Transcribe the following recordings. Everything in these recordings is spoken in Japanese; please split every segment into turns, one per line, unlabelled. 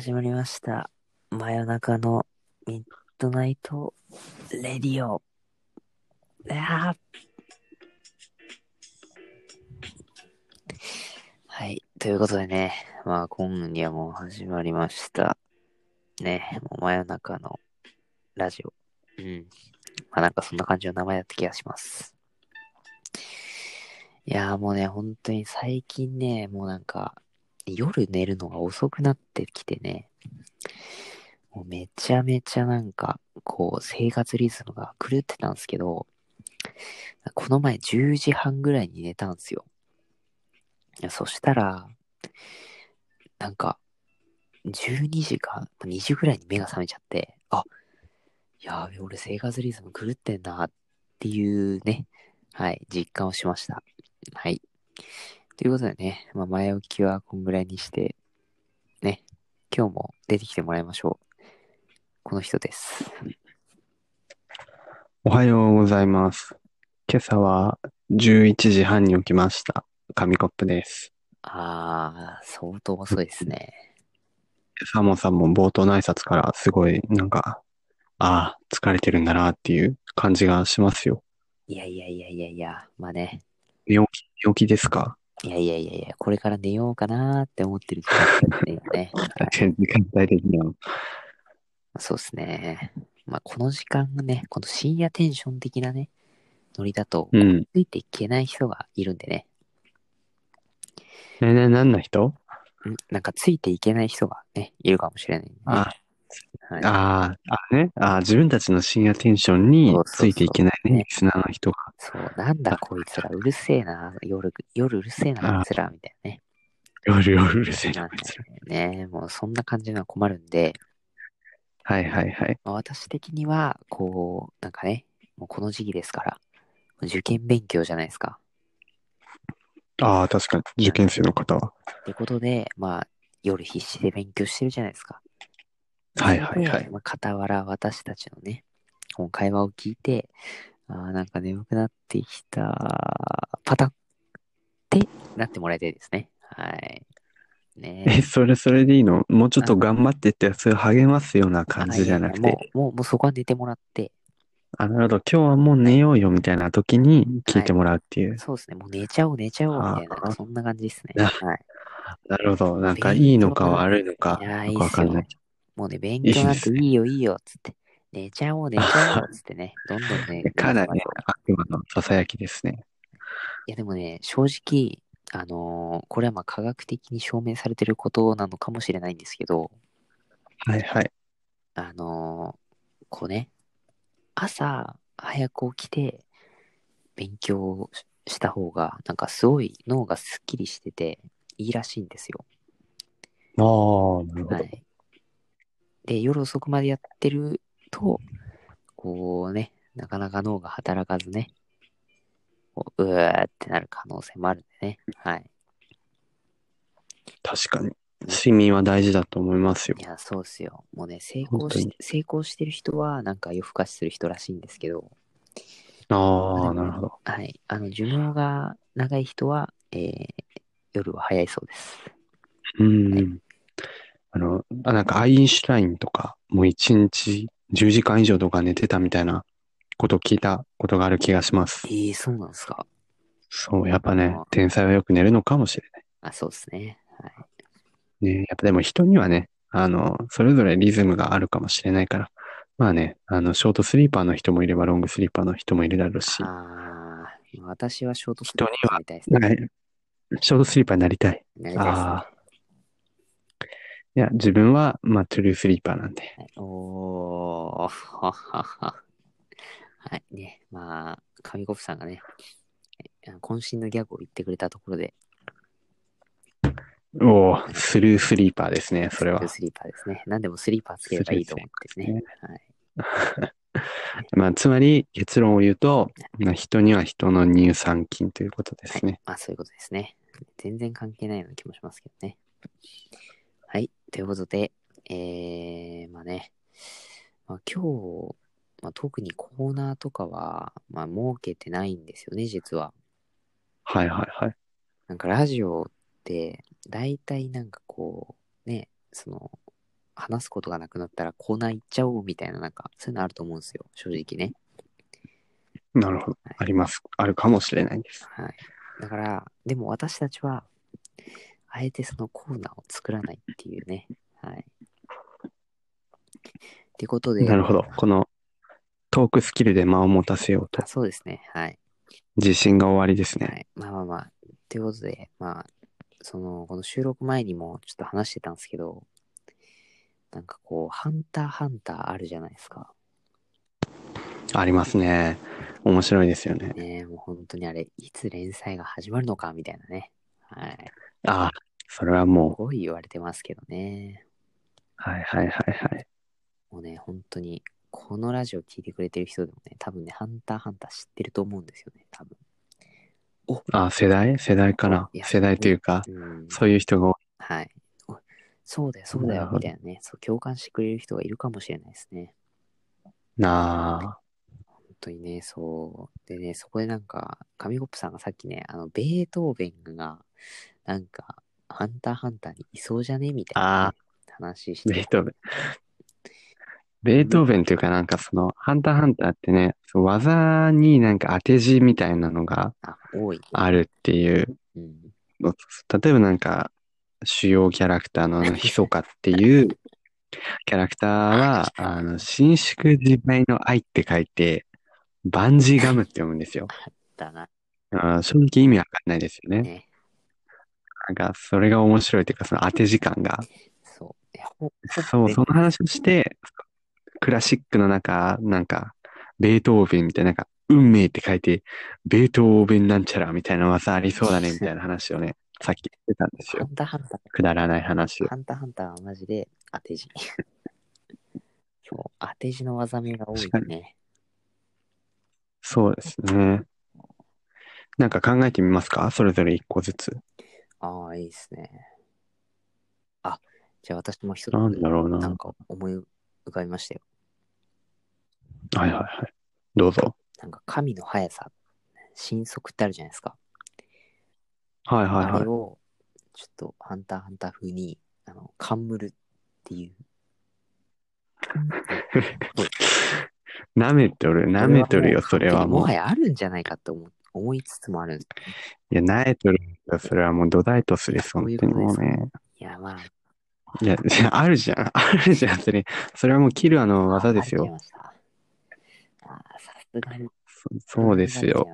始まりました。真夜中の Midnight Radio。いやはい。ということでね、まあ今夜も始まりました。ね、もう真夜中のラジオ。うん。まあなんかそんな感じの名前だった気がします。いやーもうね、本当に最近ね、もうなんか、夜寝るのが遅くなってきてね、もうめちゃめちゃなんか、こう、生活リズムが狂ってたんですけど、この前10時半ぐらいに寝たんですよ。そしたら、なんか、12時か2時ぐらいに目が覚めちゃって、あ、やべ、俺生活リズム狂ってんなっていうね、はい、実感をしました。はい。ということでね、まあ、前置きはこんぐらいにして、ね、今日も出てきてもらいましょう。この人です。
おはようございます。今朝は11時半に起きました。紙コップです。
あー、相当遅いですね。
サモさんも冒頭の挨拶からすごいなんか、ああ、疲れてるんだなっていう感じがしますよ。
いやいやいやいやいや、まあね、
寝起き、寝起きですか？
いやいやいやいや、これから寝ようかなーって思ってる時間 ですね、今ね。はい
時間帯的には。
そうですね。まあ、この時間がね、この深夜テンション的なね、ノリだと、
うん。
ついていけない人がいるんでね。
ねね、何の人？
ん？なんかついていけない人がね、いるかもしれないんでね、
あ
はい、
あー、あ、ね。あー自分たちの深夜テンションについていけないね、
ね
リスナーの人が。
そう、なんだこいつら、うるせえな、夜、夜うるせえな、こいつら、みたいなね。
夜夜うるせえな、こいつら。
でね、もうそんな感じのは困るんで、
はいはいはい。
まあ、私的には、こう、なんかね、もうこの時期ですから、受験勉強じゃないですか。
ああ、確かに、受験生の方は。
ってことで、まあ、夜必死で勉強してるじゃないですか。
はいはいはい。
でまあ、傍ら私たちのね、この会話を聞いて、ああ、なんか眠くなってきた、パタンってなってもらいたいですね。はい。ね
え、それそれでいいの？もうちょっと頑張ってって、それ励ますような感じじゃなく
あいやいや
て、
もう、もう、もうそこは寝てもらって、
あ、なるほど、今日はもう寝ようよみたいな時に聞いてもらうっていう。
そうですね、もう寝ちゃおう、寝ちゃおう、みたいな、そんな感じですね。
な
はい。
なるほど、なんかいいのか悪いのか、
いやー
よくわかんない。
もうね、勉強なんていいよ、いいよ、つって。寝ちゃおう、寝ちゃおう、つってね、どんどんね。
かなり悪魔の囁きですね。
いや、でもね、正直、あのーこれはまあ科学的に証明されてることなのかもしれないんですけど、
はいはい。
あのーこうね、朝早く起きて勉強しした方が、なんかすごい脳がすっきりしてていいらしいんですよ。
ああ、なるほど。
はい。で、夜遅くまでやってると、こうね、なかなか脳が働かずね、こううーってなる可能性もあるんでね。はい。
確かに。睡眠は大事だと思いますよ
い。や、そうっすよ。もうね、成功し成功してる人は、なんか夜更かしする人らしいんですけど、
ああ、なるほど。
はい。あの、寿命が長い人は、えー夜は早いそうです。
うん。あの、あなんかアインシュタインとか、もう一日10時間以上とか寝てたみたいなことを聞いたことがある気がします
え。ー、そうなんですか？
そう、やっぱね
あー、
天才はよく寝るのかもしれない。
あ、そうですね。はい。
ね、やっぱでも人にはね、あの、それぞれリズムがあるかもしれないから、まあね、あの、ショートスリーパーの人もいれば、ロングスリーパーの人もいるだろうし、
あー私はショートス
人には
みたいですね。
はいショートスリーパーになりたい。
なりたいですね。
あいや、自分は、まあ、トゥルースリーパーなんで。
はい、おー、ははは。はい、ね、まあ、上国さんがね、え渾身のギャグを言ってくれたところで、
おお、スルースリーパーですね、それは。
スリーパーですね。何でもスリーパーつければいいと思ってね。はい。
まあ、つまり、結論を言うと、まあ人には人の乳酸菌ということですね。
まあ、そういうことですね。全然関係ないような気もしますけどね。はい、ということで、えー、まあね、まあ、今日、まあ、特にコーナーとかは、まあ、設けてないんですよね、実は。
はいはいはい。
なんかラジオって、大体なんかこう、ね、その、話すことがなくなったらコーナー行っちゃおうみたいな、なんか、そういうのあると思うんですよ、正直ね。
なるほど。あります。あるかもしれないです。
はい。だから、でも私たちは、あえてそのコーナーを作らないっていうね。はい。ってことで、
なるほど。このトークスキルで間を持たせようと
あ。そうですね。はい。
自信が終わりですね。
はい。まあまあまあ。ということで、まあ、その、この収録前にもちょっと話してたんですけど、なんかこう、ハンターハンターあるじゃないですか。
ありますね。面白いですよね。
ねもう本当にあれ、いつ連載が始まるのかみたいなね。はい。
ああ、それは
す
もう、
ごい言われてますけどね。
はいはいはいはい。
もうね、本当に、このラジオ聞いてくれてる人でもね、多分ね、ハンターハンター知ってると思うんですよね、多分。
ああ、世代？世代かな？い
や
世代というか、
うん。
そういう人が多い。
はい。おそうだよ、そうだよ、
なるほど
みたいなね。そう、共感してくれる人がいるかもしれないですね。
な
本当にね、そう。でね、そこでなんか、紙コップさんがさっきね、あの、ベートーベンが、なんか、ハンターハンターにいそうじゃね？みたいなね、話し
あ、
て
ベートーベン。ベートーベンというかなんかその、ハンターハンターってね、そう技になんか当て字みたいなのが
あ、多い。
あるっていう
うん。
の例えばなんか、主要キャラクターのあのヒソカっていう キャラクターは、あの、伸縮自在の愛って書いて、バンジーガムって読むんですよ。
だな、
あー正直意味わかんないですよね。
ね。
なんか、それが面白いというか、その当て字感が。
そう。
そう、その話をして、クラシックの中、なんか、ベートーベンみたいな、なんか、運命って書いて、ベートーベンなんちゃらみたいな技ありそうだね、みたいな話をね、さっき言ってたんですよ。
ハンターハンター、
くだらない話を。
ハンターハンターはマジで当て字。そう、当て字の技名が多い
確
ね。
そうですね。なんか考えてみますか？それぞれ一個ずつ。
ああ、いいですね。あ、じゃあ私も一つ、
なんだろうな。
なんか思い浮かびましたよ。
はいはいはい。どうぞ。
なんか神の速さ、神速ってあるじゃないですか。
はいはいはい
あれ。を、ちょっとハンターハンター風に、あの、冠るっていう。
舐めとる、舐めとるよ、それはもう。
もはやあるんじゃないかと思思いつつもあるんです。
いや、舐めとるよ、それはもう土台とすです、本当に
そういうことです
もうね。
いや、まあ、
いや、あ あるじゃん。あるじゃん、それ。それはもうキルアの技ですよ。
あさすがに。
そそうですよ。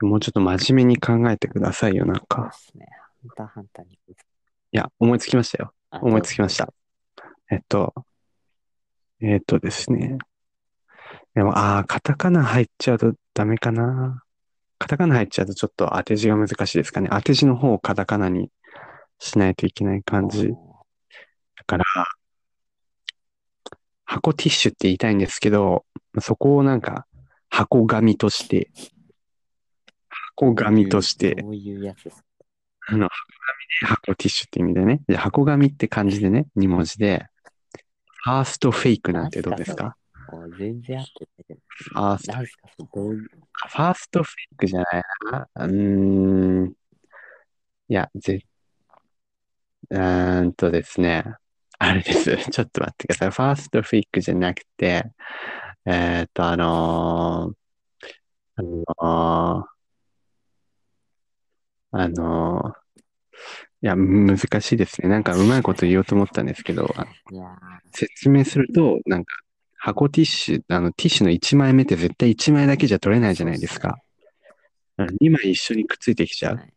もうちょっと真面目に考えてくださいよ、なん
そう
か
で。すね。ハンターハンターに。
いや、思いつきましたよ。
あ
思いつきました。えっと、えっとですね。でも、ああ、カタカナ入っちゃうとダメかな。カタカナ入っちゃうとちょっと当て字が難しいですかね。当て字の方をカタカナにしないといけない感じ。だから、箱ティッシュって言いたいんですけど、そこをなんか、箱紙として、箱紙として、
どういうやつですか？
あの、箱紙で箱ティッシュって意味でね。で、箱紙って感じでね、2文字で、ファーストフェイクなんてどうですか？
全然合ってないけど。
ファースト、
何ですかそれどういう。
ファーストフェイクじゃないな。うーん。いや、ぜ、うーんとですね。あれです。ちょっと待ってください。ファーストフェイクじゃなくて、えーっと、あのーあのーあのーいや、難しいですね。なんかうまいこと言おうと思ったんですけど、説明すると、なんか、箱ティッシュ、あの、ティッシュの1枚目って絶対1枚だけじゃ取れない
ー
じゃないですか。2枚一緒にくっついてきちゃう
はい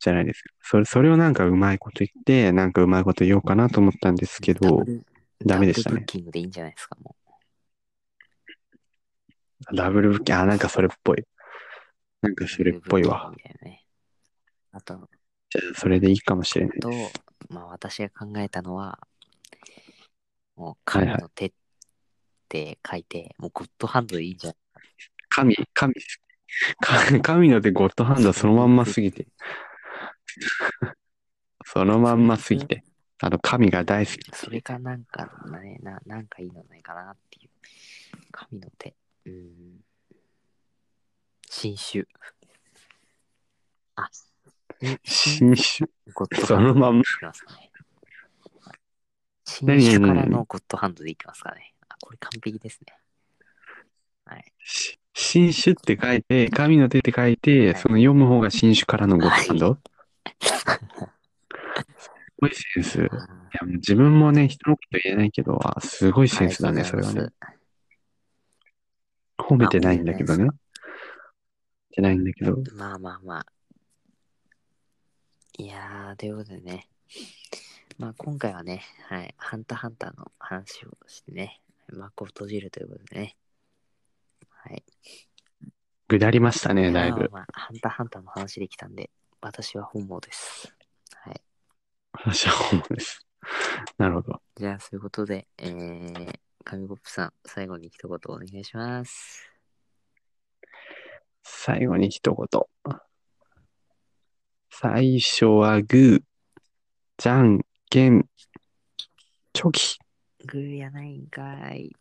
じゃないですか。それ、それをなんかうまいこと言って、なんかうまいこと言おうかなと思ったんですけど
ダ
メでしたね
ダブルブッキングでいいんじゃないですか、も
ダブルブッキング、あ、なんかそれっぽい。なんか
う。
それっぽいわ。
ダブルブッキングみたいなね。あと、
じゃあ、それでいいかもしれない
と
です。、
まあ私が考えたのは、もう
はい
神
はい
の手って書いて、もうゴッドハンドでいいんじゃない
神、神、か神の手ゴッドハンド そのまんますぎて。そのまんますぎて。あの、神が大好き。
それかなんかね、ななんかいいのないかなっていう。神の手。うん。新種。あ、に
新種。
ゴッド
そのまんま。
新種からのゴッドハンドでいきますかね。あ、これ完璧ですね。はい。
し新種って書いて、神の手って書いて、その読む方が新種からのゴッドハンド、すごいセンス。いや、自分もね、人のこと言えないけど、あすごいセンスだね、それはね。褒めてないんだけどね。てないんだけど。
まあまあまあ。いやー、ということでね。まあ今回はね、はい、ハンターハンターの話をしてね、幕を閉じるということでね。はい。
ぐだりましたね、だいぶ。
まあまあ、ハンターハンターの話できたんで、私は本望です。はい。
私は本望です。なるほど。
じゃあ、そういうことで、えー、紙コップさん、最後に一言お願いします。
最後に一言。最初はグー、じゃんけん、チョキ。
グーやないんかい。